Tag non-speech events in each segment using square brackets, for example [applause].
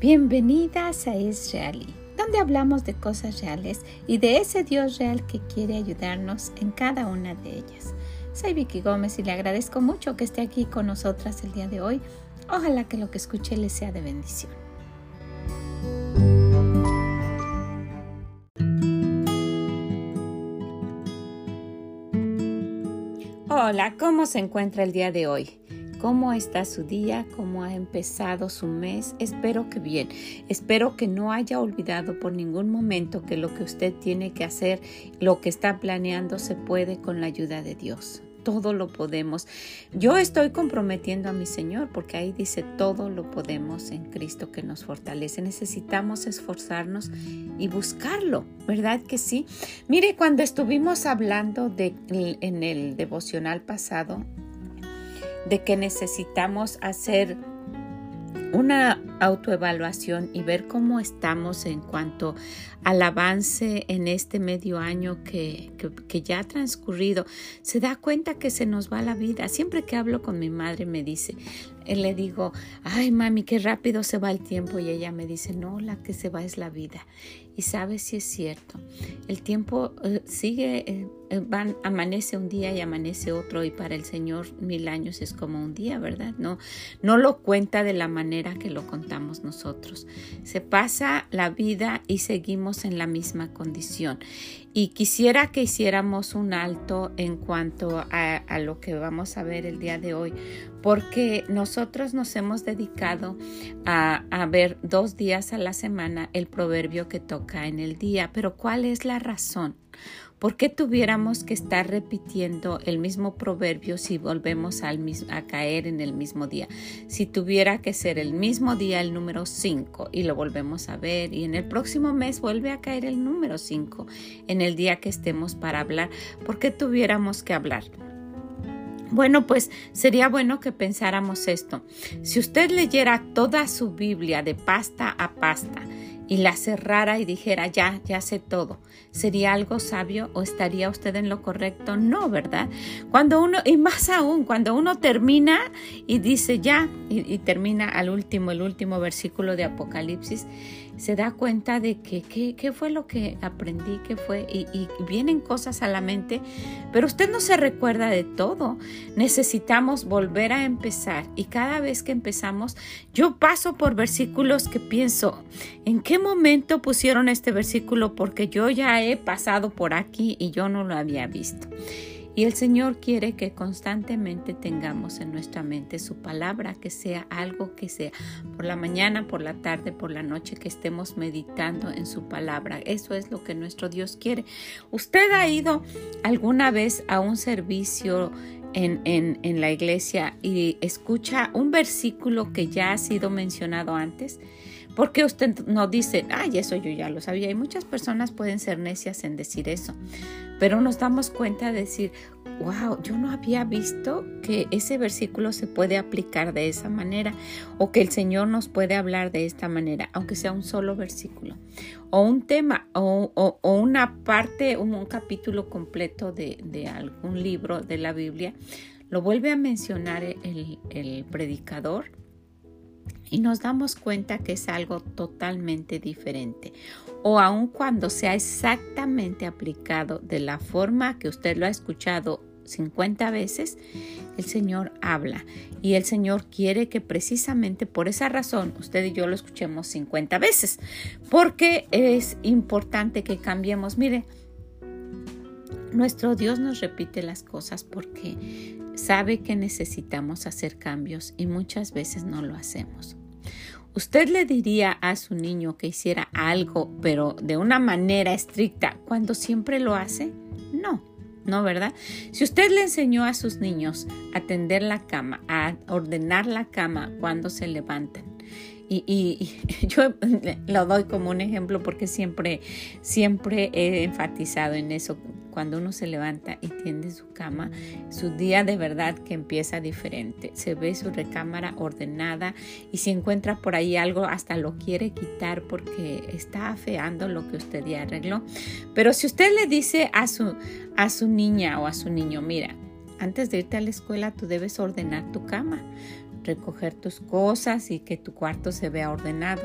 bienvenidas a Israelí, donde hablamos de cosas reales y de ese Dios real que quiere ayudarnos en cada una de ellas. Soy Vicky Gómez y le agradezco mucho que esté aquí con nosotras el día de hoy. Ojalá que lo que escuche le sea de bendición. Hola, ¿cómo se encuentra el día de hoy? ¿Cómo está su día? ¿Cómo ha empezado su mes? Espero que bien. Espero que no haya olvidado por ningún momento que lo que usted tiene que hacer, lo que está planeando, se puede con la ayuda de Dios todo lo podemos. Yo estoy comprometiendo a mi Señor porque ahí dice todo lo podemos en Cristo que nos fortalece. Necesitamos esforzarnos y buscarlo, ¿verdad que sí? Mire, cuando estuvimos hablando de, en el devocional pasado de que necesitamos hacer una autoevaluación y ver cómo estamos en cuanto al avance en este medio año que, que, ya ha transcurrido, se da cuenta que se nos va la vida. Siempre que hablo con mi madre me dice, eh, le digo, ay mami, qué rápido se va el tiempo y ella me dice, no, la que se va es la vida. Y sabes si es cierto, el tiempo eh, sigue, eh, van, amanece un día y amanece otro y para el Señor mil años es como un día, ¿verdad? No, no lo cuenta de la manera que lo contamos nosotros. Se pasa la vida y seguimos en la misma condición. Y quisiera que hiciéramos un alto en cuanto a, lo que vamos a ver el día de hoy, porque nosotros nos hemos dedicado a, ver dos días a la semana el proverbio que toca en el día. Pero ¿cuál es la razón? ¿Por qué tuviéramos que estar repitiendo el mismo proverbio si volvemos a caer en el mismo día? Si tuviera que ser el mismo día el número 5 y lo volvemos a ver y en el próximo mes vuelve a caer el número 5 en el día que estemos para hablar, ¿por qué tuviéramos que hablar? Bueno, pues sería bueno que pensáramos esto. Si usted leyera toda su Biblia de pasta a pasta, y la cerrara y dijera, ya, ya sé todo, ¿sería algo sabio o estaría usted en lo correcto? No, ¿verdad? Cuando uno, y más aún, cuando uno termina y dice ya, y, termina al último, el último versículo de Apocalipsis, se da cuenta de que qué fue lo que aprendí, qué fue, y, y, vienen cosas a la mente, pero usted no se recuerda de todo. Necesitamos volver a empezar y cada vez que empezamos, yo paso por versículos que pienso, ¿en qué momento pusieron este versículo? Porque yo ya he pasado por aquí y yo no lo había visto. Y el Señor quiere que constantemente tengamos en nuestra mente su palabra, que sea algo que sea por la mañana, por la tarde, por la noche, que estemos meditando en su palabra. Eso es lo que nuestro Dios quiere. ¿Usted ha ido alguna vez a un servicio? En, en, en, la iglesia y escucha un versículo que ya ha sido mencionado antes, porque usted no dice, ay, eso yo ya lo sabía. Y muchas personas pueden ser necias en decir eso. Pero nos damos cuenta de decir, wow, yo no había visto que ese versículo se puede aplicar de esa manera o que el Señor nos puede hablar de esta manera, aunque sea un solo versículo o un tema o, una parte, un, capítulo completo de, algún libro de la Biblia. Lo vuelve a mencionar el predicador y nos damos cuenta que es algo totalmente diferente. O aun cuando sea exactamente aplicado de la forma que usted lo ha escuchado 50 veces, el Señor habla y el Señor quiere que precisamente por esa razón usted y yo lo escuchemos 50 veces, porque es importante que cambiemos. Mire, nuestro Dios nos repite las cosas porque sabe que necesitamos hacer cambios y muchas veces no lo hacemos. ¿Usted le diría a su niño que hiciera algo, pero de una manera estricta, cuando siempre lo hace? No, no, ¿verdad? Si usted le enseñó a sus niños a tender la cama, a ordenar la cama cuando se levantan, y, [laughs] yo lo doy como un ejemplo porque siempre, siempre he enfatizado en eso cuando uno se levanta y tiende su cama, su día de verdad que empieza diferente. Se ve su recámara ordenada y si encuentra por ahí algo, hasta lo quiere quitar porque está afeando lo que usted ya arregló. Pero si usted le dice a su, a su niña o a su niño, mira, antes de irte a la escuela tú debes ordenar tu cama recoger tus cosas y que tu cuarto se vea ordenado.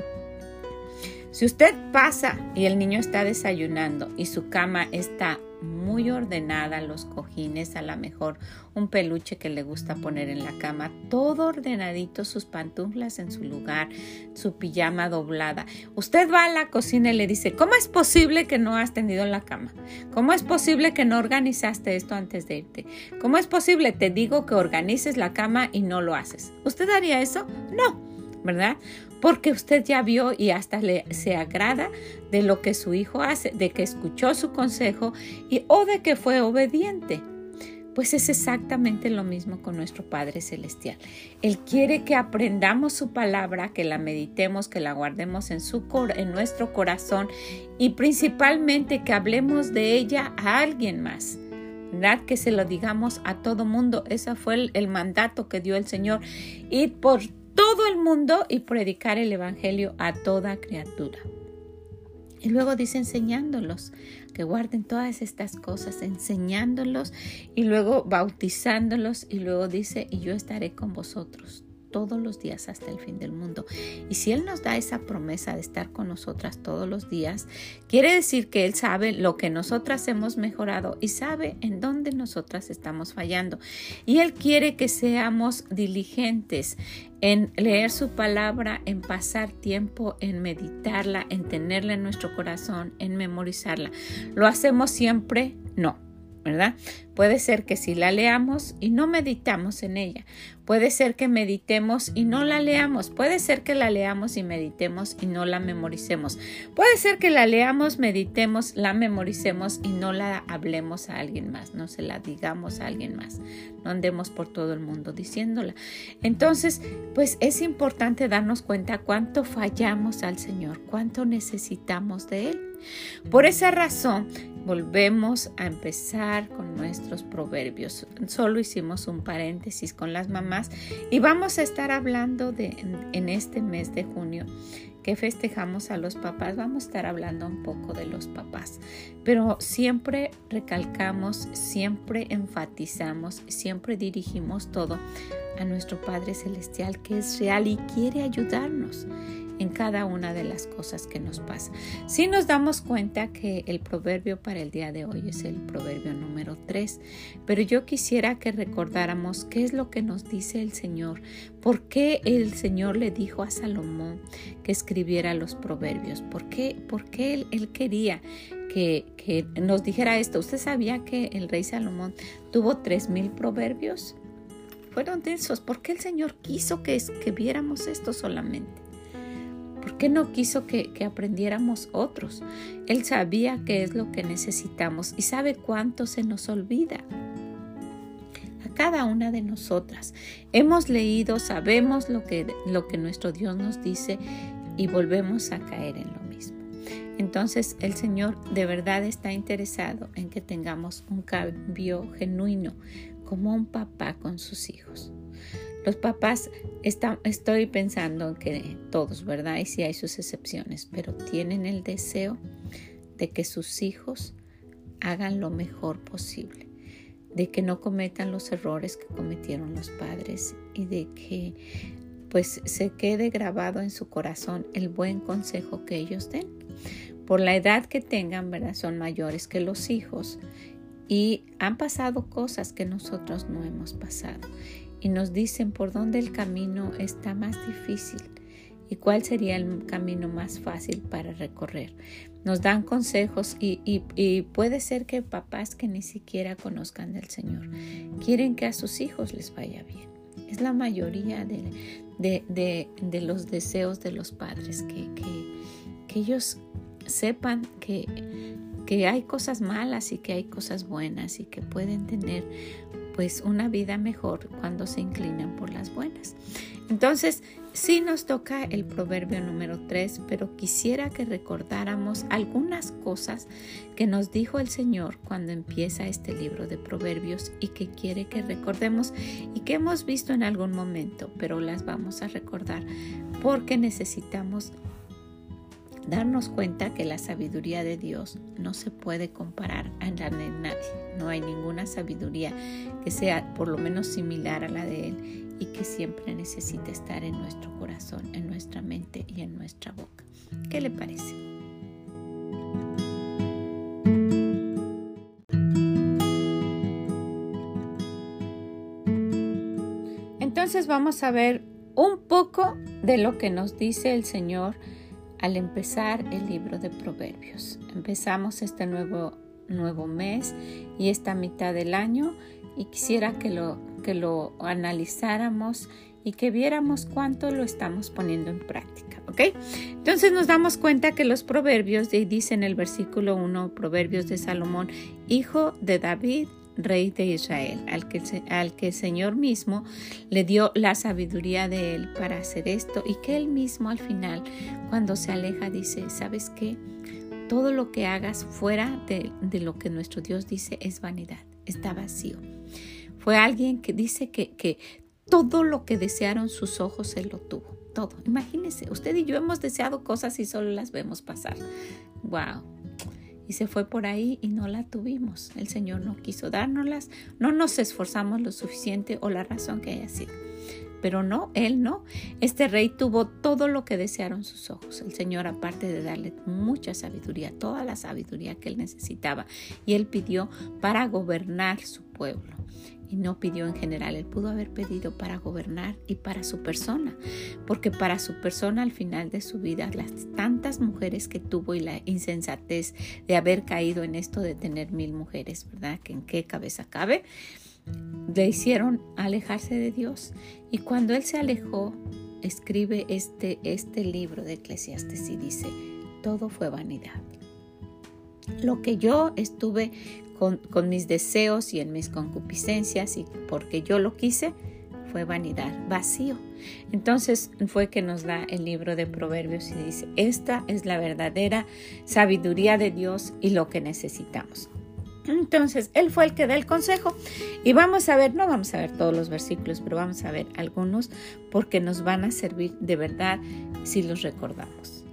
Si usted pasa y el niño está desayunando y su cama está muy ordenada, los cojines, a lo mejor un peluche que le gusta poner en la cama, todo ordenadito, sus pantuflas en su lugar, su pijama doblada. Usted va a la cocina y le dice, ¿cómo es posible que no has tendido la cama? ¿Cómo es posible que no organizaste esto antes de irte? ¿Cómo es posible? Te digo que organices la cama y no lo haces. ¿Usted haría eso? No, ¿verdad? Porque usted ya vio y hasta le, se agrada de lo que su hijo hace, de que escuchó su consejo y o de que fue obediente. Pues es exactamente lo mismo con nuestro Padre Celestial. Él quiere que aprendamos su palabra, que la meditemos, que la guardemos en, su, en nuestro corazón y principalmente que hablemos de ella a alguien más. ¿verdad? Que se lo digamos a todo mundo. Ese fue el, el mandato que dio el Señor. Y por todo el mundo y predicar el Evangelio a toda criatura. Y luego dice enseñándolos, que guarden todas estas cosas, enseñándolos y luego bautizándolos y luego dice, y yo estaré con vosotros todos los días hasta el fin del mundo. Y si Él nos da esa promesa de estar con nosotras todos los días, quiere decir que Él sabe lo que nosotras hemos mejorado y sabe en dónde nosotras estamos fallando. Y Él quiere que seamos diligentes en leer su palabra, en pasar tiempo, en meditarla, en tenerla en nuestro corazón, en memorizarla. ¿Lo hacemos siempre? No. ¿Verdad? Puede ser que si la leamos y no meditamos en ella. Puede ser que meditemos y no la leamos. Puede ser que la leamos y meditemos y no la memoricemos. Puede ser que la leamos, meditemos, la memoricemos y no la hablemos a alguien más, no se la digamos a alguien más. No andemos por todo el mundo diciéndola. Entonces, pues es importante darnos cuenta cuánto fallamos al Señor, cuánto necesitamos de Él. Por esa razón, volvemos a empezar con nuestros proverbios. Solo hicimos un paréntesis con las mamás y vamos a estar hablando de en este mes de junio que festejamos a los papás, vamos a estar hablando un poco de los papás, pero siempre recalcamos, siempre enfatizamos, siempre dirigimos todo a nuestro Padre Celestial que es real y quiere ayudarnos en cada una de las cosas que nos pasa. Si nos damos cuenta que el proverbio para el día de hoy es el proverbio número 3, pero yo quisiera que recordáramos qué es lo que nos dice el Señor, por qué el Señor le dijo a Salomón que escribiera los proverbios, por qué, por qué él, quería que, que, nos dijera esto. ¿Usted sabía que el rey Salomón tuvo tres mil proverbios? Fueron de esos. ¿Por qué el Señor quiso que, que viéramos esto solamente? ¿Por qué no quiso que, aprendiéramos otros? Él sabía qué es lo que necesitamos y sabe cuánto se nos olvida a cada una de nosotras. Hemos leído, sabemos lo que, nuestro Dios nos dice y volvemos a caer en lo mismo. Entonces el Señor de verdad está interesado en que tengamos un cambio genuino como un papá con sus hijos. Los papás, estoy pensando que todos, ¿verdad? Y sí hay sus excepciones, pero tienen el deseo de que sus hijos hagan lo mejor posible, de que no cometan los errores que cometieron los padres y de que pues se quede grabado en su corazón el buen consejo que ellos den. Por la edad que tengan, ¿verdad? Son mayores que los hijos y han pasado cosas que nosotros no hemos pasado y nos dicen por dónde el camino está más difícil y cuál sería el camino más fácil para recorrer. Nos dan consejos y, puede ser que papás que ni siquiera conozcan del Señor quieren que a sus hijos les vaya bien. Es la mayoría de, los deseos de los padres, que, que ellos sepan que, que hay cosas malas y que hay cosas buenas y que pueden tener pues una vida mejor cuando se inclinan por las buenas. Entonces, sí nos toca el proverbio número 3, pero quisiera que recordáramos algunas cosas que nos dijo el Señor cuando empieza este libro de proverbios y que quiere que recordemos y que hemos visto en algún momento, pero las vamos a recordar porque necesitamos darnos cuenta que la sabiduría de Dios no se puede comparar a la de nadie. No hay ninguna sabiduría que sea por lo menos similar a la de Él. y que siempre necesita estar en nuestro corazón, en nuestra mente y en nuestra boca. ¿Qué le parece? Entonces vamos a ver un poco de lo que nos dice el Señor al empezar el libro de Proverbios. Empezamos este nuevo, nuevo mes y esta mitad del año y quisiera que lo, que lo analizáramos y que viéramos cuánto lo estamos poniendo en práctica, ¿ok? Entonces nos damos cuenta que los proverbios, dice en el versículo 1, proverbios de Salomón, hijo de David, rey de Israel, al que, al que el Señor mismo le dio la sabiduría de él para hacer esto y que él mismo al final, cuando se aleja, dice, ¿sabes qué? Todo lo que hagas fuera de, de lo que nuestro Dios dice es vanidad, está vacío. Fue alguien que dice que, que todo lo que desearon sus ojos, él lo tuvo. Todo. Imagínese, usted y yo hemos deseado cosas y solo las vemos pasar. ¡Wow! Y se fue por ahí y no la tuvimos. El Señor no quiso dárnoslas, no nos esforzamos lo suficiente o la razón que haya sido. Pero no, él no. Este rey tuvo todo lo que desearon sus ojos. El Señor, aparte de darle mucha sabiduría, toda la sabiduría que él necesitaba, y él pidió para gobernar su pueblo y no pidió en general, él pudo haber pedido para gobernar y para su persona, porque para su persona al final de su vida, las tantas mujeres que tuvo y la insensatez de haber caído en esto de tener mil mujeres, ¿verdad? Que en qué cabeza cabe, le hicieron alejarse de Dios. Y cuando él se alejó, escribe este, este libro de Eclesiastes y dice, todo fue vanidad. Lo que yo estuve con, mis deseos y en mis concupiscencias y porque yo lo quise, fue vanidad, vacío. Entonces fue que nos da el libro de Proverbios y dice, esta es la verdadera sabiduría de Dios y lo que necesitamos. Entonces, él fue el que da el consejo. Y vamos a ver, no vamos a ver todos los versículos, pero vamos a ver algunos porque nos van a servir de verdad si los recordamos.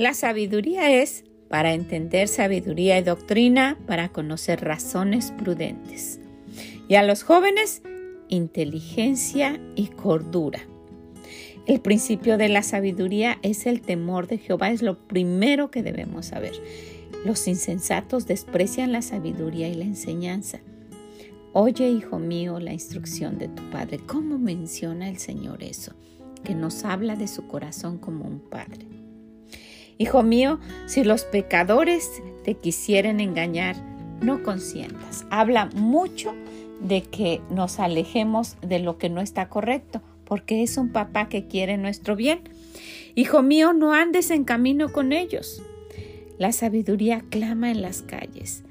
La sabiduría es para entender sabiduría y doctrina, para conocer razones prudentes. Y a los jóvenes, inteligencia y cordura. El principio de la sabiduría es el temor de Jehová, es lo primero que debemos saber. Los insensatos desprecian la sabiduría y la enseñanza. Oye, hijo mío, la instrucción de tu padre. ¿Cómo menciona el Señor eso? Que nos habla de su corazón como un padre. Hijo mío, si los pecadores te quisieren engañar, no consientas. Habla mucho de que nos alejemos de lo que no está correcto, porque es un papá que quiere nuestro bien. Hijo mío, no andes en camino con ellos. La sabiduría clama en las calles,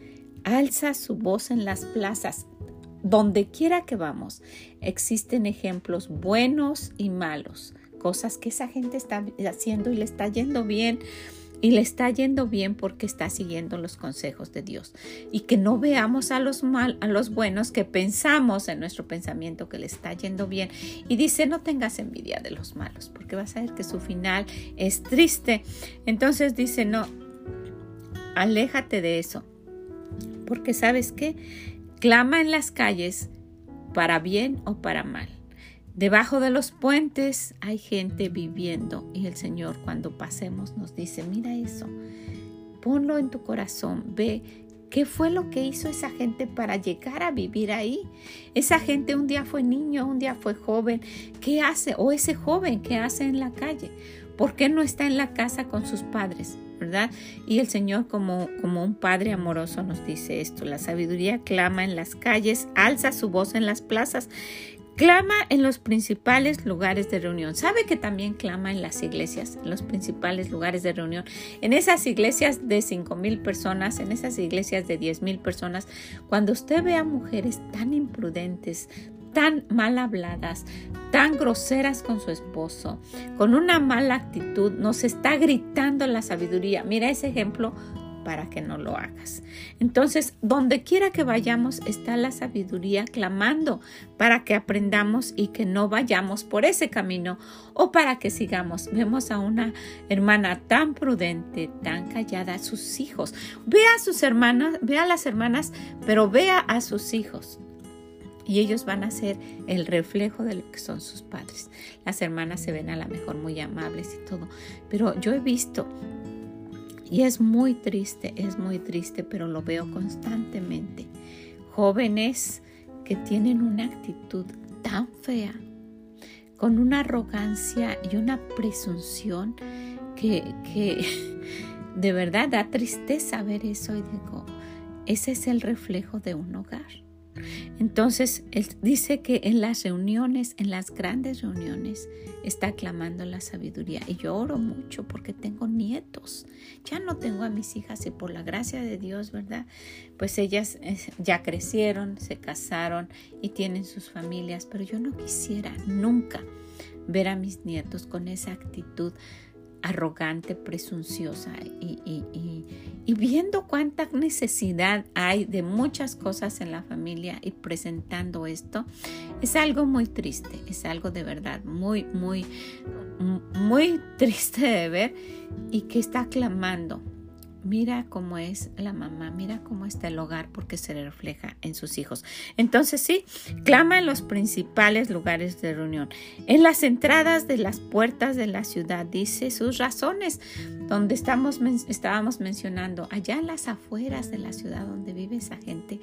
alza su voz en las plazas. Donde quiera que vamos, existen ejemplos buenos y malos cosas que esa gente está haciendo y le está yendo bien. Y le está yendo bien porque está siguiendo los consejos de Dios. Y que no veamos a los mal, a los buenos que pensamos en nuestro pensamiento que le está yendo bien. Y dice, no tengas envidia de los malos, porque vas a ver que su final es triste. Entonces dice, no, aléjate de eso. Porque sabes qué, clama en las calles para bien o para mal. Debajo de los puentes hay gente viviendo y el Señor cuando pasemos nos dice, mira eso, ponlo en tu corazón, ve qué fue lo que hizo esa gente para llegar a vivir ahí. Esa gente un día fue niño, un día fue joven, ¿qué hace? O ese joven, ¿qué hace en la calle? ¿Por qué no está en la casa con sus padres? ¿verdad? Y el Señor como, como un Padre amoroso nos dice esto, la sabiduría clama en las calles, alza su voz en las plazas, Clama en los principales lugares de reunión. ¿Sabe que también clama en las iglesias, en los principales lugares de reunión? En esas iglesias de 5 mil personas, en esas iglesias de 10 mil personas, cuando usted ve a mujeres tan imprudentes, tan mal habladas, tan groseras con su esposo, con una mala actitud, nos está gritando la sabiduría. Mira ese ejemplo para que no lo hagas. Entonces, donde quiera que vayamos está la sabiduría clamando para que aprendamos y que no vayamos por ese camino o para que sigamos. Vemos a una hermana tan prudente, tan callada, a sus hijos. Ve a sus hermanas, ve a las hermanas, pero vea a sus hijos y ellos van a ser el reflejo de lo que son sus padres. Las hermanas se ven a lo mejor muy amables y todo, pero yo he visto y es muy triste, es muy triste, pero lo veo constantemente. Jóvenes que tienen una actitud tan fea, con una arrogancia y una presunción que, que [laughs] de verdad da tristeza ver eso y digo, ese es el reflejo de un hogar. Entonces, él dice que en las reuniones, en las grandes reuniones, está clamando la sabiduría. Y yo oro mucho porque tengo nietos. Ya no tengo a mis hijas y por la gracia de Dios, ¿verdad? Pues ellas eh, ya crecieron, se casaron y tienen sus familias, pero yo no quisiera nunca ver a mis nietos con esa actitud arrogante, presunciosa y, y, viendo cuánta necesidad hay de muchas cosas en la familia y presentando esto, es algo muy triste, es algo de verdad muy, muy, muy triste de ver y que está clamando Mira cómo es la mamá, mira cómo está el hogar porque se refleja en sus hijos. Entonces sí, clama en los principales lugares de reunión, en las entradas de las puertas de la ciudad, dice sus razones, donde estamos, estábamos mencionando, allá en las afueras de la ciudad donde vive esa gente,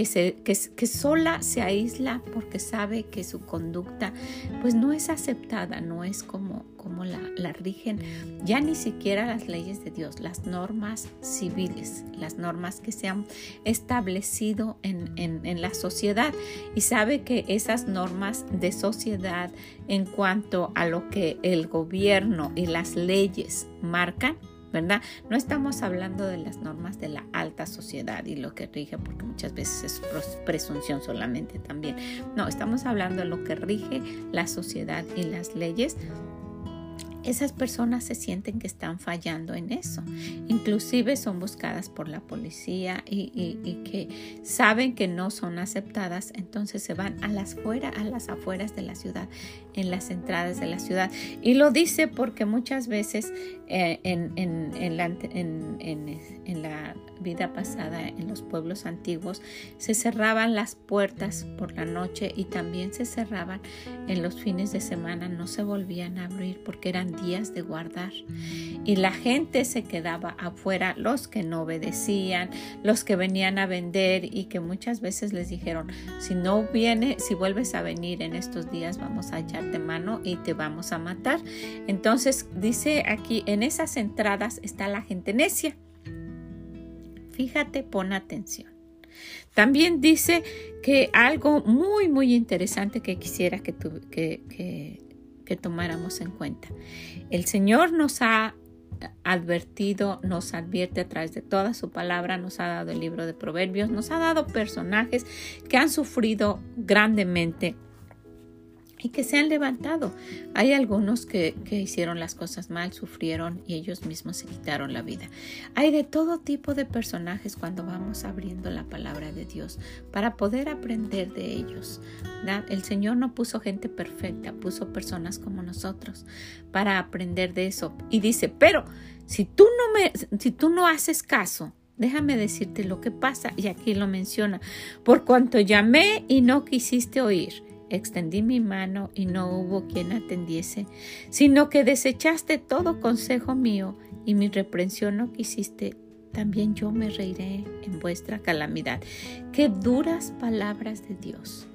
que, se, que, sola se aísla porque sabe que su conducta pues no es aceptada, no es como, como la, la, rigen. Ya ni siquiera las leyes de Dios, las normas civiles, las normas que se han establecido en, en, en la sociedad. Y sabe que esas normas de sociedad en cuanto a lo que el gobierno y las leyes marcan, ¿verdad? No estamos hablando de las normas de la alta sociedad y lo que rige, porque muchas veces es presunción solamente también. No, estamos hablando de lo que rige la sociedad y las leyes esas personas se sienten que están fallando en eso. Inclusive son buscadas por la policía y, que saben que no son aceptadas, entonces se van a las fuera, a las afueras de la ciudad, en las entradas de la ciudad. Y lo dice porque muchas veces eh, en, en, la, en la vida pasada, en los pueblos antiguos, se cerraban las puertas por la noche y también se cerraban en los fines de semana, no se volvían a abrir porque eran días de guardar. Y la gente se quedaba afuera, los que no obedecían, los que venían a vender y que muchas veces les dijeron, si no viene, si vuelves a venir en estos días, vamos a echarte mano y te vamos a matar. Entonces dice aquí, en esas entradas está la gente necia. Fíjate, pon atención. También dice que algo muy, muy interesante que quisiera que, que, que tomáramos en cuenta. El Señor nos ha advertido, nos advierte a través de toda su palabra, nos ha dado el libro de Proverbios, nos ha dado personajes que han sufrido grandemente y que se han levantado. Hay algunos que, hicieron las cosas mal, sufrieron y ellos mismos se quitaron la vida. Hay de todo tipo de personajes cuando vamos abriendo la palabra de Dios para poder aprender de ellos. El Señor no puso gente perfecta, puso personas como nosotros para aprender de eso. Y dice, pero si tú no, me, si tú no haces caso, Déjame decirte lo que pasa, y aquí lo menciona, por cuanto llamé y no quisiste oír, extendí mi mano y no hubo quien atendiese, sino que desechaste todo consejo mío y mi reprensión no quisiste, también yo me reiré en vuestra calamidad. Qué duras palabras de Dios.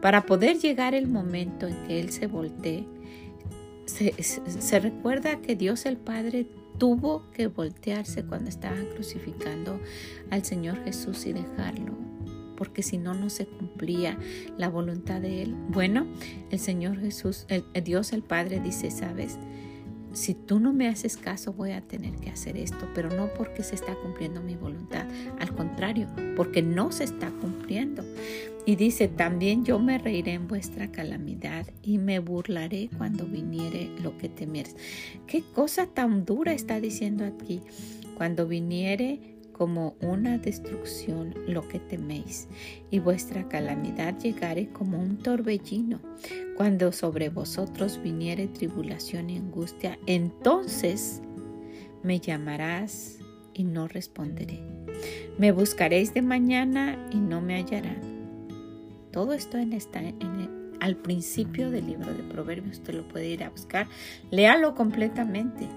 Para poder llegar el momento en que Él se voltee, se, recuerda que Dios el Padre tuvo que voltearse cuando estaban crucificando al Señor Jesús y dejarlo porque si no, no se cumplía la voluntad de Él. Bueno, el Señor Jesús, el, Dios el Padre dice, sabes, si tú no me haces caso voy a tener que hacer esto, pero no porque se está cumpliendo mi voluntad, al contrario, porque no se está cumpliendo. Y dice, también yo me reiré en vuestra calamidad y me burlaré cuando viniere lo que temieres. ¿Qué cosa tan dura está diciendo aquí? Cuando viniere como una destrucción lo que teméis, y vuestra calamidad llegare como un torbellino. Cuando sobre vosotros viniere tribulación y angustia, entonces me llamarás y no responderé. Me buscaréis de mañana y no me hallarán todo esto en esta, en al principio del libro de Proverbios. Usted lo puede ir a buscar. Léalo completamente.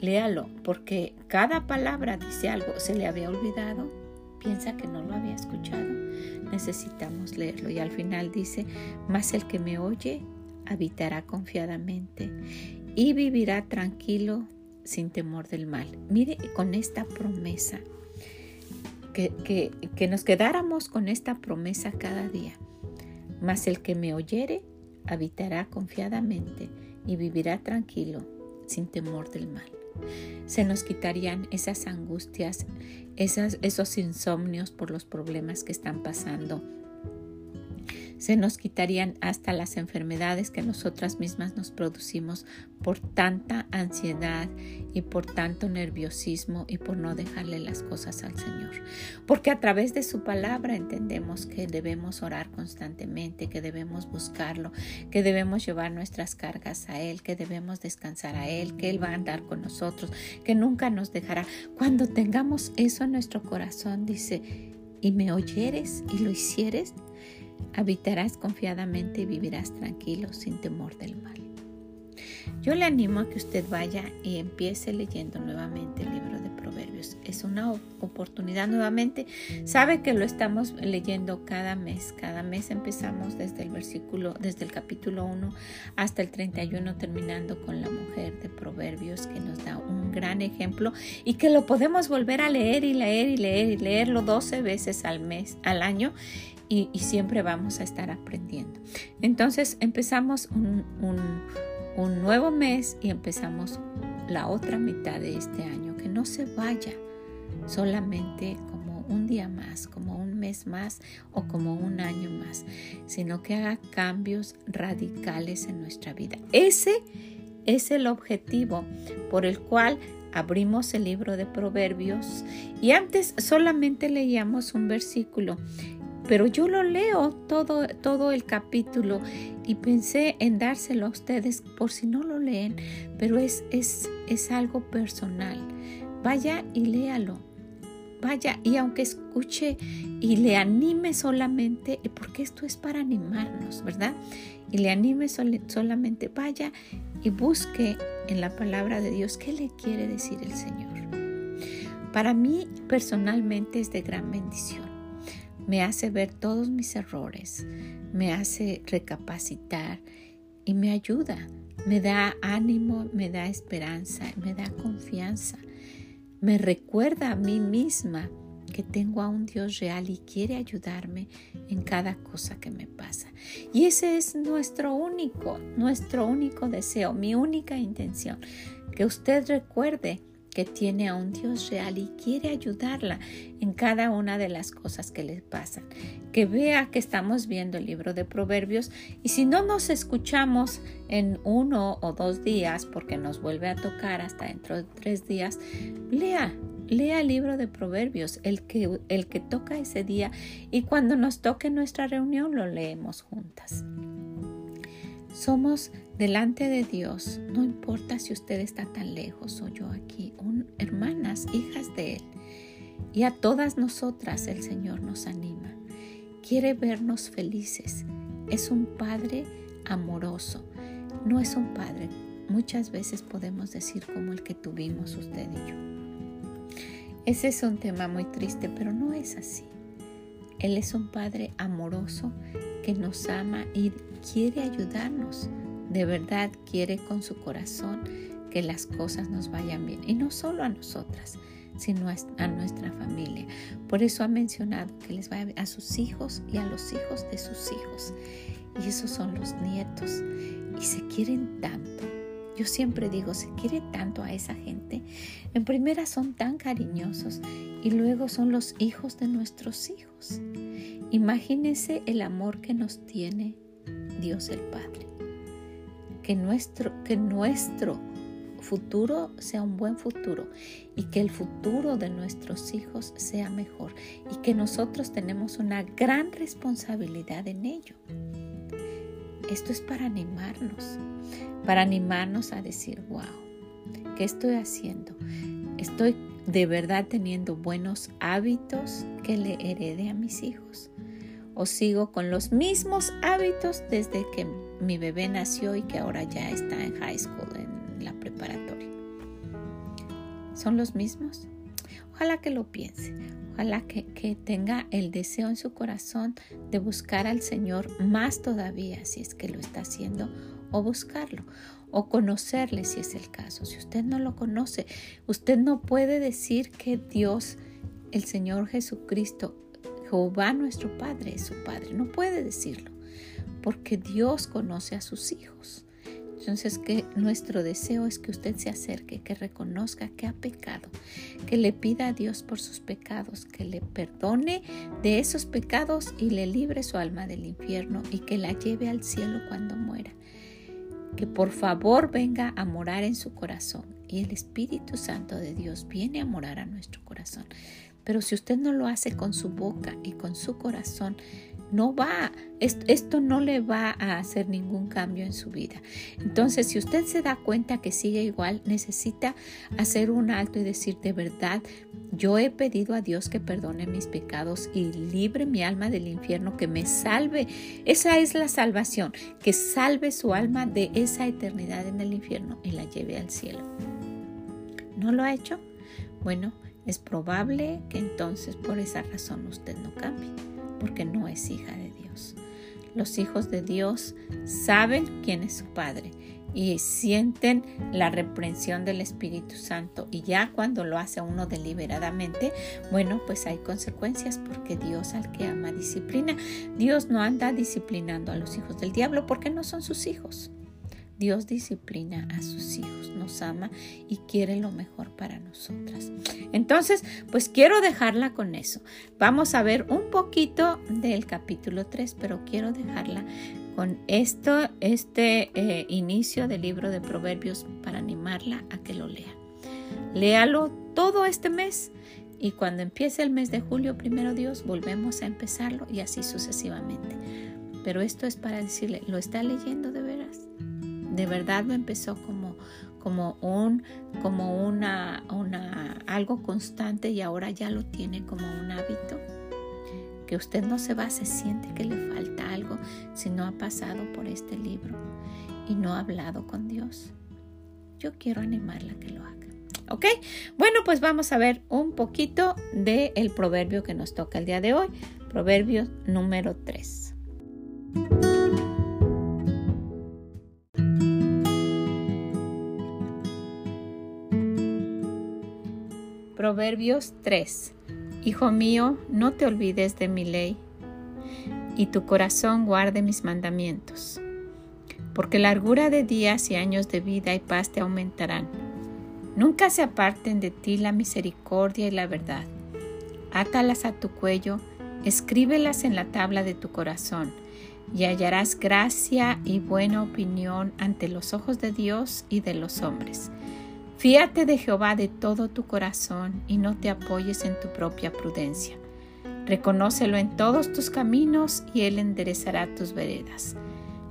Léalo, porque cada palabra dice algo. ¿Se le había olvidado? Piensa que no lo había escuchado. Necesitamos leerlo. Y al final dice, mas el que me oye habitará confiadamente y vivirá tranquilo sin temor del mal. Mire con esta promesa que, nos quedáramos con esta promesa cada día. Mas el que me oyere habitará confiadamente y vivirá tranquilo, sin temor del mal. Se nos quitarían esas angustias, esas, esos insomnios por los problemas que están pasando se nos quitarían hasta las enfermedades que nosotras mismas nos producimos por tanta ansiedad y por tanto nerviosismo y por no dejarle las cosas al Señor. Porque a través de su palabra entendemos que debemos orar constantemente, que debemos buscarlo, que debemos llevar nuestras cargas a Él, que debemos descansar a Él, que Él va a andar con nosotros, que nunca nos dejará. Cuando tengamos eso en nuestro corazón, dice, y me oyeres y lo hicieres, habitarás confiadamente y vivirás tranquilo sin temor del mal. Yo le animo a que usted vaya y empiece leyendo nuevamente el libro de Proverbios. Es una oportunidad nuevamente. Sabe que lo estamos leyendo cada mes. Cada mes empezamos desde el versículo, desde el capítulo 1 hasta el 31, terminando con la mujer de Proverbios que nos da un gran ejemplo y que lo podemos volver a leer y leer y leer y leerlo 12 veces al mes, al año y, siempre vamos a estar aprendiendo. Entonces empezamos un, un nuevo mes y empezamos la otra mitad de este año. Que no se vaya solamente como un día más, como un mes más o como un año más, sino que haga cambios radicales en nuestra vida. Ese es el objetivo por el cual abrimos el libro de Proverbios y antes solamente leíamos un versículo pero yo lo leo todo, todo el capítulo y pensé en dárselo a ustedes por si no lo leen, pero es, es, es algo personal. Vaya y léalo. Vaya y aunque escuche y le anime solamente, porque esto es para animarnos, ¿verdad? Y le anime solamente, vaya y busque en la palabra de Dios qué le quiere decir el Señor. Para mí personalmente es de gran bendición me hace ver todos mis errores, me hace recapacitar y me ayuda, me da ánimo, me da esperanza, me da confianza, me recuerda a mí misma que tengo a un Dios real y quiere ayudarme en cada cosa que me pasa. Y ese es nuestro único, nuestro único deseo, mi única intención, que usted recuerde que tiene a un Dios real y quiere ayudarla en cada una de las cosas que le pasan. Que vea que estamos viendo el libro de Proverbios y si no nos escuchamos en uno o dos días, porque nos vuelve a tocar hasta dentro de tres días, lea, lea el libro de Proverbios, el que, el que toca ese día y cuando nos toque nuestra reunión lo leemos juntas. Somos delante de Dios, no importa si usted está tan lejos o yo aquí, hermanas, hijas de Él. Y a todas nosotras el Señor nos anima. Quiere vernos felices. Es un Padre amoroso. No es un Padre, muchas veces podemos decir como el que tuvimos usted y yo. Ese es un tema muy triste, pero no es así. Él es un Padre amoroso que nos ama y quiere ayudarnos. De verdad quiere con su corazón que las cosas nos vayan bien. Y no solo a nosotras, sino a nuestra familia. Por eso ha mencionado que les va a sus hijos y a los hijos de sus hijos. Y esos son los nietos. Y se quieren tanto. Yo siempre digo, se quiere tanto a esa gente. En primera son tan cariñosos y luego son los hijos de nuestros hijos. Imagínese el amor que nos tiene Dios el Padre. Que nuestro, que nuestro futuro sea un buen futuro y que el futuro de nuestros hijos sea mejor y que nosotros tenemos una gran responsabilidad en ello. Esto es para animarnos, para animarnos a decir, wow, ¿qué estoy haciendo? Estoy de verdad teniendo buenos hábitos que le herede a mis hijos. O sigo con los mismos hábitos desde que mi bebé nació y que ahora ya está en high school, en la preparatoria. ¿Son los mismos? Ojalá que lo piense, ojalá que, tenga el deseo en su corazón de buscar al Señor más todavía, si es que lo está haciendo, o buscarlo o conocerle si es el caso. Si usted no lo conoce, usted no puede decir que Dios, el Señor Jesucristo, Jehová nuestro Padre es su Padre. No puede decirlo, porque Dios conoce a sus hijos. Entonces, que nuestro deseo es que usted se acerque, que reconozca que ha pecado, que le pida a Dios por sus pecados, que le perdone de esos pecados y le libre su alma del infierno y que la lleve al cielo cuando muera que por favor venga a morar en su corazón. Y el Espíritu Santo de Dios viene a morar a nuestro corazón. Pero si usted no lo hace con su boca y con su corazón, no va, esto, no le va a hacer ningún cambio en su vida. Entonces, si usted se da cuenta que sigue igual, necesita hacer un alto y decir, de verdad, yo he pedido a Dios que perdone mis pecados y libre mi alma del infierno, que me salve. Esa es la salvación, que salve su alma de esa eternidad en el infierno y la lleve al cielo. ¿No lo ha hecho? Bueno, es probable que entonces por esa razón usted no cambie porque no es hija de Dios. Los hijos de Dios saben quién es su Padre y sienten la reprensión del Espíritu Santo. Y ya cuando lo hace uno deliberadamente, bueno, pues hay consecuencias porque Dios al que ama disciplina. Dios no anda disciplinando a los hijos del diablo porque no son sus hijos. Dios disciplina a sus hijos, nos ama y quiere lo mejor para nosotras. Entonces, pues quiero dejarla con eso. Vamos a ver un poquito del capítulo 3, pero quiero dejarla con esto, este eh, inicio del libro de Proverbios para animarla a que lo lea. Léalo todo este mes y cuando empiece el mes de julio, primero Dios, volvemos a empezarlo y así sucesivamente. Pero esto es para decirle, ¿lo está leyendo de? De verdad lo empezó como, como un, como una, una, algo constante y ahora ya lo tiene como un hábito. Que usted no se va, se siente que le falta algo si no ha pasado por este libro y no ha hablado con Dios. Yo quiero animarla a que lo haga. ¿Ok? Bueno, pues vamos a ver un poquito del el proverbio que nos toca el día de hoy. Proverbio número 3. Proverbios 3. Hijo mío, no te olvides de mi ley, y tu corazón guarde mis mandamientos, porque largura de días y años de vida y paz te aumentarán. Nunca se aparten de ti la misericordia y la verdad. Átalas a tu cuello, escríbelas en la tabla de tu corazón, y hallarás gracia y buena opinión ante los ojos de Dios y de los hombres. Fíate de Jehová de todo tu corazón y no te apoyes en tu propia prudencia. Reconócelo en todos tus caminos y Él enderezará tus veredas.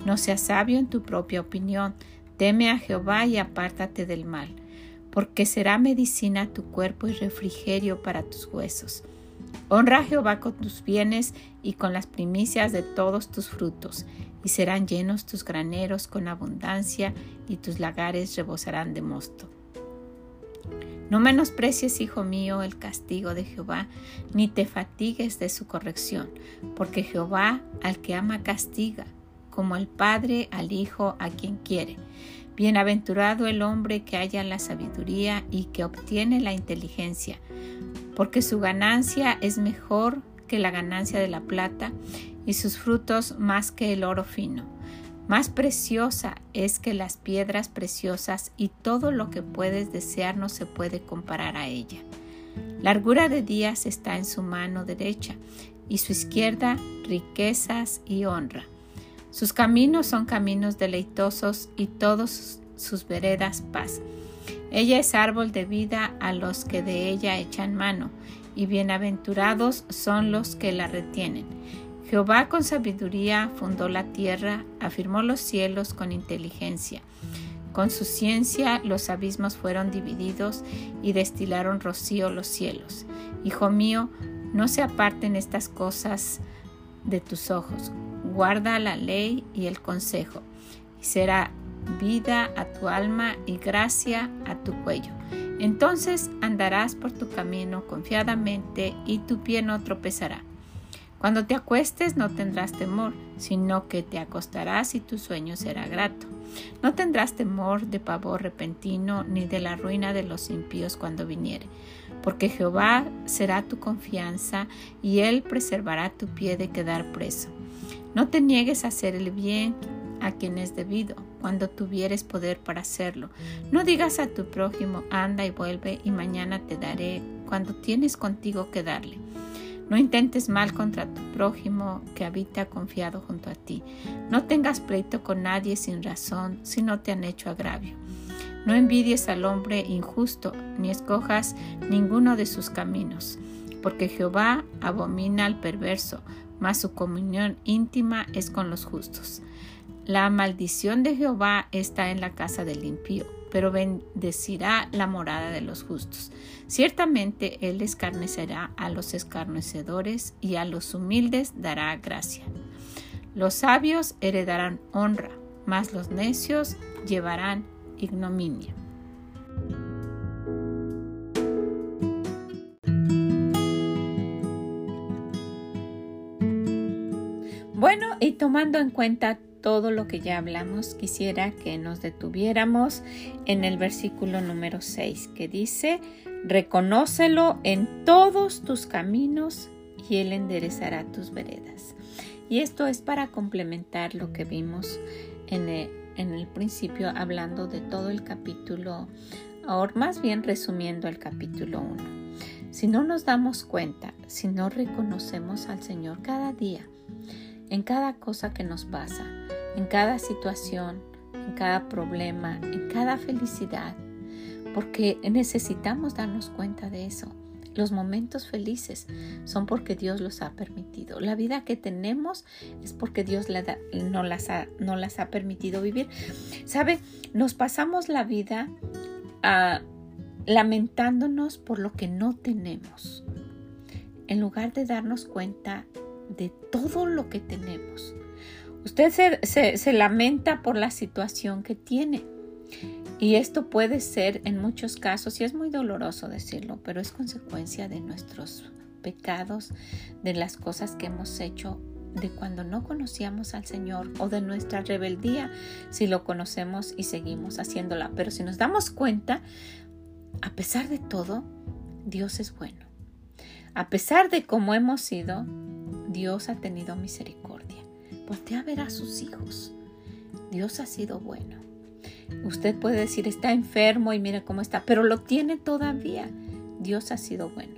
No seas sabio en tu propia opinión, teme a Jehová y apártate del mal, porque será medicina a tu cuerpo y refrigerio para tus huesos. Honra a Jehová con tus bienes y con las primicias de todos tus frutos, y serán llenos tus graneros con abundancia, y tus lagares rebosarán de mosto. No menosprecies, hijo mío, el castigo de Jehová, ni te fatigues de su corrección, porque Jehová al que ama castiga, como el Padre al Hijo a quien quiere. Bienaventurado el hombre que haya la sabiduría y que obtiene la inteligencia, porque su ganancia es mejor que la ganancia de la plata y sus frutos más que el oro fino. Más preciosa es que las piedras preciosas y todo lo que puedes desear no se puede comparar a ella. Largura de días está en su mano derecha y su izquierda riquezas y honra. Sus caminos son caminos deleitosos y todos sus veredas paz. Ella es árbol de vida a los que de ella echan mano, y bienaventurados son los que la retienen. Jehová con sabiduría fundó la tierra, afirmó los cielos con inteligencia. Con su ciencia los abismos fueron divididos y destilaron rocío los cielos. Hijo mío, no se aparten estas cosas de tus ojos. Guarda la ley y el consejo, y será vida a tu alma y gracia a tu cuello. Entonces andarás por tu camino confiadamente y tu pie no tropezará. Cuando te acuestes no tendrás temor, sino que te acostarás y tu sueño será grato. No tendrás temor de pavor repentino ni de la ruina de los impíos cuando viniere, porque Jehová será tu confianza y él preservará tu pie de quedar preso. No te niegues a hacer el bien a quien es debido, cuando tuvieres poder para hacerlo. No digas a tu prójimo, anda y vuelve y mañana te daré, cuando tienes contigo que darle. No intentes mal contra tu prójimo que habita confiado junto a ti. No tengas pleito con nadie sin razón si no te han hecho agravio. No envidies al hombre injusto, ni escojas ninguno de sus caminos, porque Jehová abomina al perverso, mas su comunión íntima es con los justos. La maldición de Jehová está en la casa del impío, pero bendecirá la morada de los justos. Ciertamente Él escarnecerá a los escarnecedores y a los humildes dará gracia. Los sabios heredarán honra, mas los necios llevarán ignominia. Bueno, y tomando en cuenta todo lo que ya hablamos, quisiera que nos detuviéramos en el versículo número 6 que dice, reconócelo en todos tus caminos y él enderezará tus veredas. Y esto es para complementar lo que vimos en el, en el principio hablando de todo el capítulo, o más bien resumiendo el capítulo 1. Si no nos damos cuenta, si no reconocemos al Señor cada día, en cada cosa que nos pasa, en cada situación, en cada problema, en cada felicidad, porque necesitamos darnos cuenta de eso. Los momentos felices son porque Dios los ha permitido. La vida que tenemos es porque Dios no, las ha, no, las ha, permitido vivir. ¿Sabe? Nos pasamos la vida ah, lamentándonos por lo que no tenemos, en lugar de darnos cuenta de todo lo que tenemos. Usted se, lamenta por la situación que tiene. Y esto puede ser en muchos casos, y es muy doloroso decirlo, pero es consecuencia de nuestros pecados, de las cosas que hemos hecho, de cuando no conocíamos al Señor o de nuestra rebeldía si lo conocemos y seguimos haciéndola. Pero si nos damos cuenta, a pesar de todo, Dios es bueno. A pesar de cómo hemos sido, Dios ha tenido misericordia. Voltea a ver a sus hijos. Dios ha sido bueno. Usted puede decir, está enfermo y mire cómo está, pero lo tiene todavía. Dios ha sido bueno.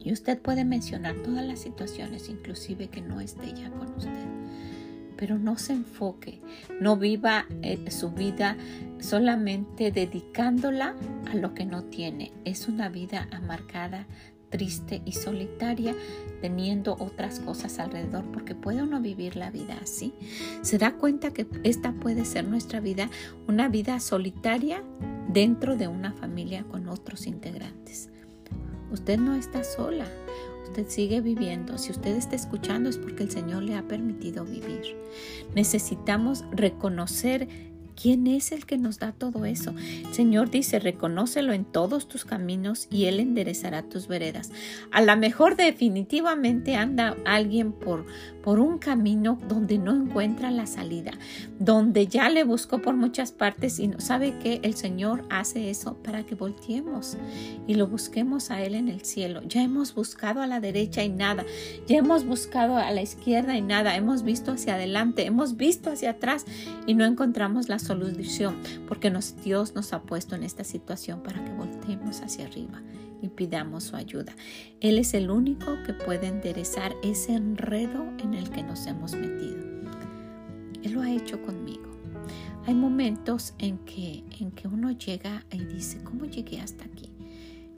Y usted puede mencionar todas las situaciones, inclusive que no esté ya con usted. Pero no se enfoque, no viva eh, su vida solamente dedicándola a lo que no tiene. Es una vida amargada triste y solitaria teniendo otras cosas alrededor, porque puede uno vivir la vida así. Se da cuenta que esta puede ser nuestra vida, una vida solitaria dentro de una familia con otros integrantes. Usted no está sola, usted sigue viviendo. Si usted está escuchando es porque el Señor le ha permitido vivir. Necesitamos reconocer ¿Quién es el que nos da todo eso? El Señor dice, reconócelo en todos tus caminos y Él enderezará tus veredas. A lo mejor definitivamente anda alguien por, por un camino donde no encuentra la salida, donde ya le buscó por muchas partes y no sabe que el Señor hace eso para que volteemos y lo busquemos a Él en el cielo. Ya hemos buscado a la derecha y nada, ya hemos buscado a la izquierda y nada, hemos visto hacia adelante, hemos visto hacia atrás y no encontramos la solución, porque Dios nos ha puesto en esta situación para que volteemos hacia arriba y pidamos su ayuda. Él es el único que puede enderezar ese enredo en el que nos hemos metido. Él lo ha hecho conmigo. Hay momentos en que, en que uno llega y dice, ¿cómo llegué hasta aquí?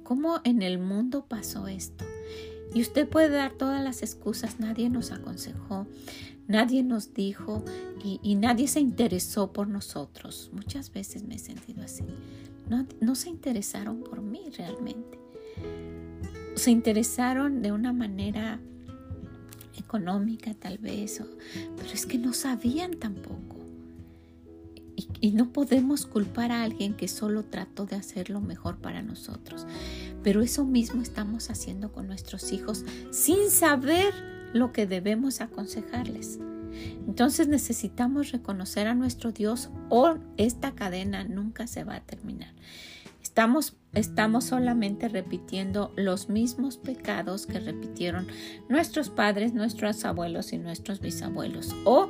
¿Cómo en el mundo pasó esto? Y usted puede dar todas las excusas, nadie nos aconsejó, nadie nos dijo y, nadie se interesó por nosotros. Muchas veces me he sentido así. No, no se interesaron por mí realmente. Se interesaron de una manera económica tal vez, pero es que no sabían tampoco. Y, no podemos culpar a alguien que solo trató de hacer lo mejor para nosotros. Pero eso mismo estamos haciendo con nuestros hijos sin saber lo que debemos aconsejarles. Entonces necesitamos reconocer a nuestro Dios o esta cadena nunca se va a terminar. Estamos, estamos solamente repitiendo los mismos pecados que repitieron nuestros padres, nuestros abuelos y nuestros bisabuelos. O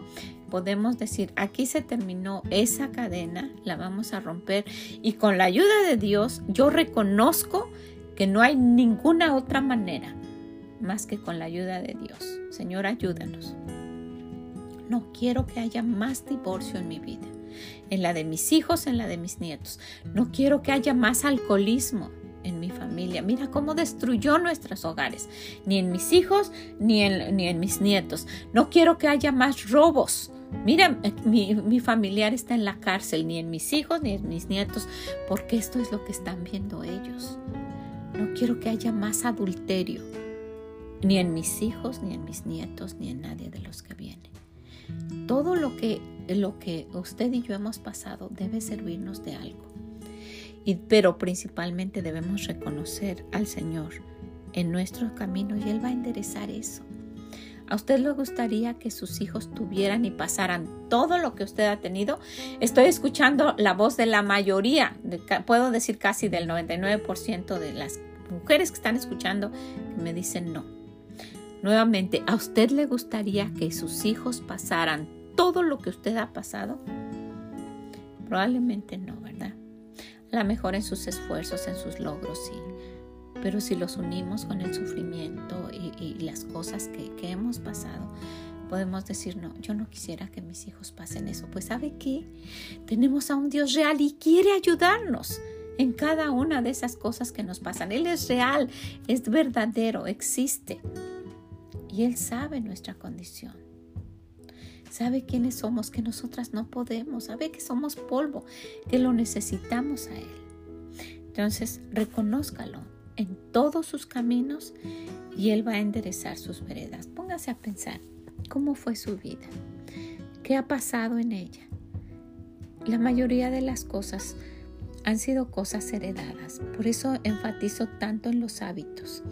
podemos decir, aquí se terminó esa cadena, la vamos a romper y con la ayuda de Dios yo reconozco que no hay ninguna otra manera más que con la ayuda de Dios. Señor, ayúdanos. No quiero que haya más divorcio en mi vida, en la de mis hijos, en la de mis nietos. No quiero que haya más alcoholismo en mi familia. Mira cómo destruyó nuestros hogares, ni en mis hijos, ni en, ni en mis nietos. No quiero que haya más robos. Mira, mi, mi, familiar está en la cárcel, ni en mis hijos, ni en mis nietos, porque esto es lo que están viendo ellos. No quiero que haya más adulterio, ni en mis hijos, ni en mis nietos, ni en nadie de los que vienen. Todo lo que, lo que usted y yo hemos pasado debe servirnos de algo. Y, pero principalmente debemos reconocer al Señor en nuestro camino y Él va a enderezar eso. ¿A usted le gustaría que sus hijos tuvieran y pasaran todo lo que usted ha tenido? Estoy escuchando la voz de la mayoría, puedo decir casi del 99% de las mujeres que están escuchando que me dicen no. Nuevamente, ¿a usted le gustaría que sus hijos pasaran todo lo que usted ha pasado? Probablemente no, ¿verdad? A lo mejor en sus esfuerzos, en sus logros, sí. Pero si los unimos con el sufrimiento y, las cosas que, que hemos pasado, podemos decir, no, yo no quisiera que mis hijos pasen eso. Pues sabe qué? Tenemos a un Dios real y quiere ayudarnos en cada una de esas cosas que nos pasan. Él es real, es verdadero, existe. Y Él sabe nuestra condición. Sabe quiénes somos, que nosotras no podemos. Sabe que somos polvo, que lo necesitamos a Él. Entonces, reconózcalo en todos sus caminos y Él va a enderezar sus veredas. Póngase a pensar cómo fue su vida, qué ha pasado en ella. La mayoría de las cosas han sido cosas heredadas. Por eso enfatizo tanto en los hábitos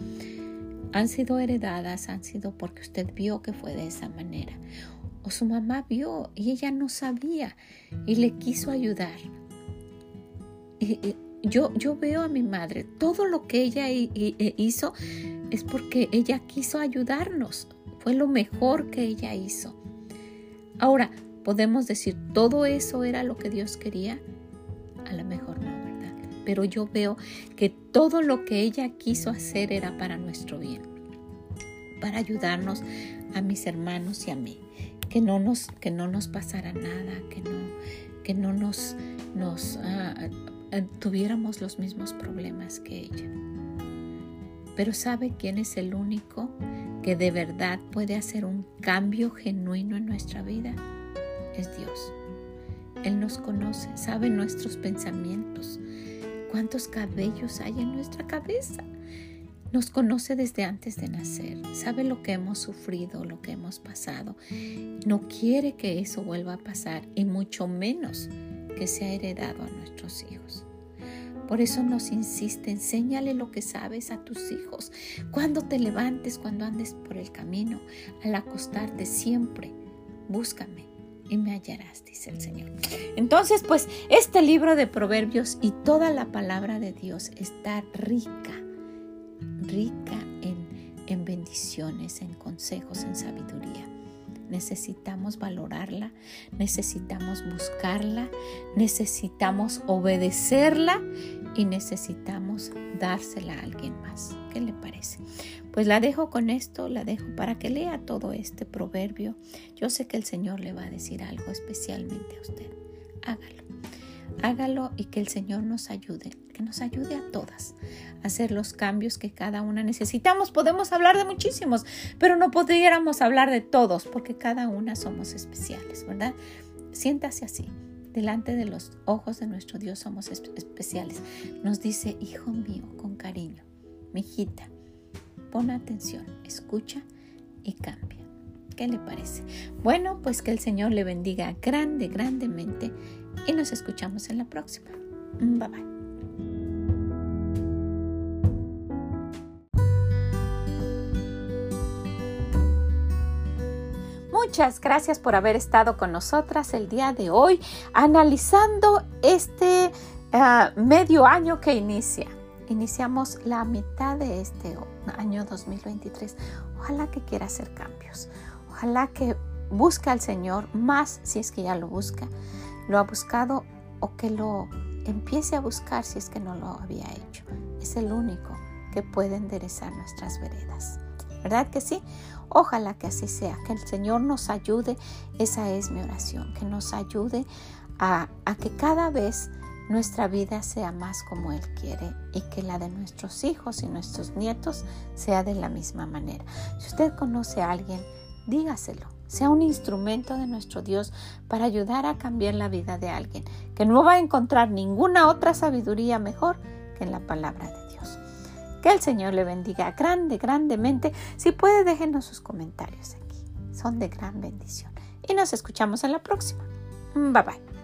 han sido heredadas, han sido porque usted vio que fue de esa manera. O su mamá vio y ella no sabía y le quiso ayudar. Y, yo, yo veo a mi madre, todo lo que ella hizo es porque ella quiso ayudarnos. Fue lo mejor que ella hizo. Ahora, podemos decir, ¿todo eso era lo que Dios quería? A lo mejor no pero yo veo que todo lo que ella quiso hacer era para nuestro bien, para ayudarnos a mis hermanos y a mí, que no nos, que no nos pasara nada, que no, que no nos, nos ah, ah, tuviéramos los mismos problemas que ella. Pero ¿sabe quién es el único que de verdad puede hacer un cambio genuino en nuestra vida? Es Dios. Él nos conoce, sabe nuestros pensamientos, cuántos cabellos hay en nuestra cabeza. Nos conoce desde antes de nacer, sabe lo que hemos sufrido, lo que hemos pasado. No quiere que eso vuelva a pasar y mucho menos que sea heredado a nuestros hijos. Por eso nos insiste, enséñale lo que sabes a tus hijos. Cuando te levantes, cuando andes por el camino, al acostarte, siempre búscame y me hallarás, dice el Señor. Entonces, pues este libro de Proverbios y toda la palabra de Dios está rica, rica en, en bendiciones, en consejos, en sabiduría. necesitamos valorarla, necesitamos buscarla, necesitamos obedecerla y necesitamos dársela a alguien más. ¿Qué le parece? Pues la dejo con esto, la dejo para que lea todo este proverbio. Yo sé que el Señor le va a decir algo especialmente a usted. Hágalo. Hágalo y que el Señor nos ayude, que nos ayude a todas a hacer los cambios que cada una necesitamos. Podemos hablar de muchísimos, pero no pudiéramos hablar de todos porque cada una somos especiales, ¿verdad? Siéntase así. Delante de los ojos de nuestro Dios somos especiales. Nos dice, hijo mío, con cariño, mi hijita, pon atención, escucha y cambia. ¿Qué le parece? Bueno, pues que el Señor le bendiga grande, grandemente y nos escuchamos en la próxima. Bye bye. Muchas gracias por haber estado con nosotras el día de hoy analizando este ah, medio año que inicia. Iniciamos la mitad de este año 2023. Ojalá que quiera hacer cambios. Ojalá que busque al Señor más si es que ya lo busca lo ha buscado o que lo empiece a buscar si es que no lo había hecho. Es el único que puede enderezar nuestras veredas. ¿Verdad que sí? Ojalá que así sea, que el Señor nos ayude, esa es mi oración, que nos ayude a, que cada vez nuestra vida sea más como Él quiere y que la de nuestros hijos y nuestros nietos sea de la misma manera. Si usted conoce a alguien, dígaselo sea un instrumento de nuestro Dios para ayudar a cambiar la vida de alguien, que no va a encontrar ninguna otra sabiduría mejor que en la palabra de Dios. Que el Señor le bendiga grande, grandemente. Si puede, déjenos sus comentarios aquí. Son de gran bendición. Y nos escuchamos en la próxima. Bye bye.